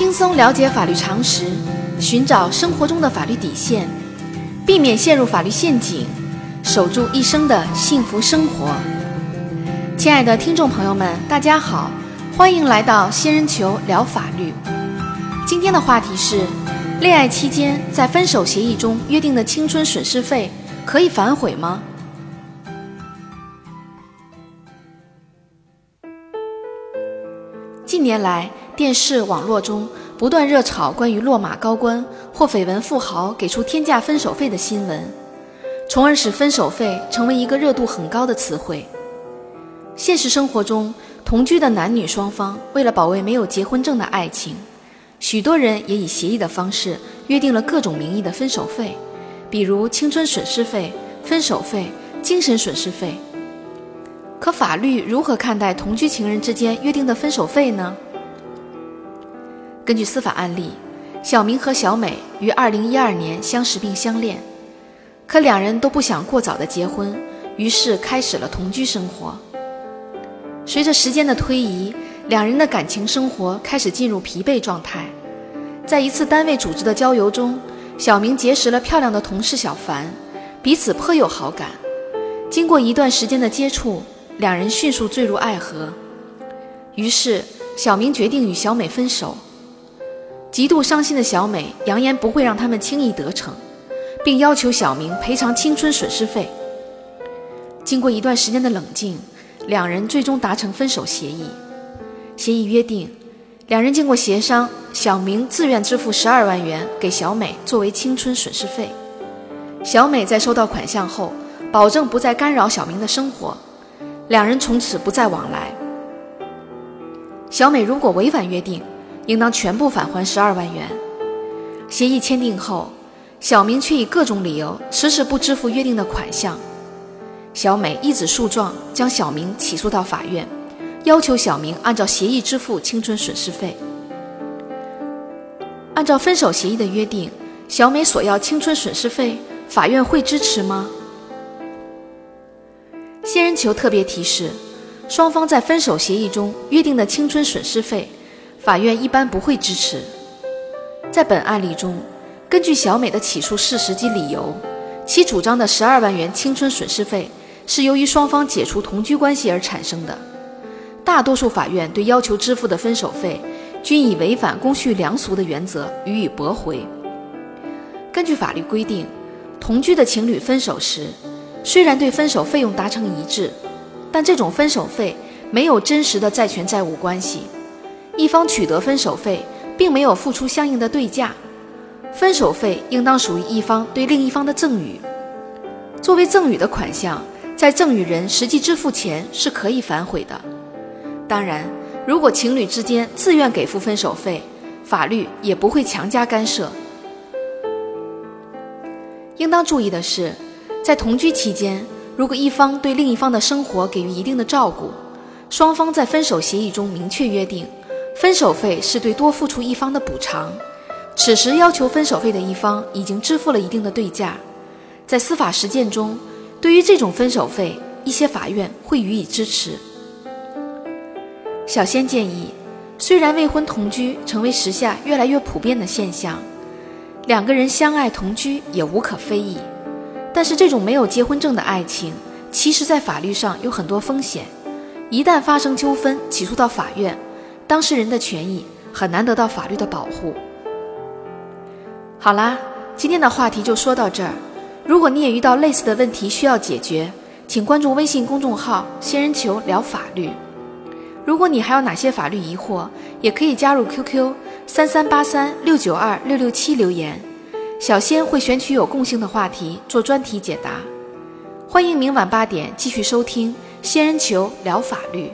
轻松了解法律常识，寻找生活中的法律底线，避免陷入法律陷阱，守住一生的幸福生活。亲爱的听众朋友们，大家好，欢迎来到仙人球聊法律。今天的话题是：恋爱期间在分手协议中约定的青春损失费可以反悔吗？近年来，电视、网络中不断热炒关于落马高官或绯闻富豪给出天价分手费的新闻，从而使分手费成为一个热度很高的词汇。现实生活中，同居的男女双方为了保卫没有结婚证的爱情，许多人也以协议的方式约定了各种名义的分手费，比如青春损失费、分手费、精神损失费。可法律如何看待同居情人之间约定的分手费呢？根据司法案例，小明和小美于二零一二年相识并相恋，可两人都不想过早的结婚，于是开始了同居生活。随着时间的推移，两人的感情生活开始进入疲惫状态。在一次单位组织的郊游中，小明结识了漂亮的同事小凡，彼此颇有好感。经过一段时间的接触，两人迅速坠入爱河，于是小明决定与小美分手。极度伤心的小美扬言不会让他们轻易得逞，并要求小明赔偿青春损失费。经过一段时间的冷静，两人最终达成分手协议。协议约定，两人经过协商，小明自愿支付十二万元给小美作为青春损失费。小美在收到款项后，保证不再干扰小明的生活。两人从此不再往来。小美如果违反约定，应当全部返还十二万元。协议签订后，小明却以各种理由迟迟不支付约定的款项。小美一纸诉状将小明起诉到法院，要求小明按照协议支付青春损失费。按照分手协议的约定，小美索要青春损失费，法院会支持吗？仙人球特别提示：双方在分手协议中约定的青春损失费，法院一般不会支持。在本案例中，根据小美的起诉事实及理由，其主张的十二万元青春损失费是由于双方解除同居关系而产生的。大多数法院对要求支付的分手费，均以违反公序良俗的原则予以驳回。根据法律规定，同居的情侣分手时，虽然对分手费用达成一致，但这种分手费没有真实的债权债务关系，一方取得分手费，并没有付出相应的对价，分手费应当属于一方对另一方的赠与。作为赠与的款项，在赠与人实际支付前是可以反悔的。当然，如果情侣之间自愿给付分手费，法律也不会强加干涉。应当注意的是。在同居期间，如果一方对另一方的生活给予一定的照顾，双方在分手协议中明确约定，分手费是对多付出一方的补偿。此时要求分手费的一方已经支付了一定的对价。在司法实践中，对于这种分手费，一些法院会予以支持。小仙建议，虽然未婚同居成为时下越来越普遍的现象，两个人相爱同居也无可非议。但是，这种没有结婚证的爱情，其实在法律上有很多风险。一旦发生纠纷，起诉到法院，当事人的权益很难得到法律的保护。好啦，今天的话题就说到这儿。如果你也遇到类似的问题需要解决，请关注微信公众号“仙人球聊法律”。如果你还有哪些法律疑惑，也可以加入 QQ 三三八三六九二六六七留言。小仙会选取有共性的话题做专题解答，欢迎明晚八点继续收听仙人球聊法律。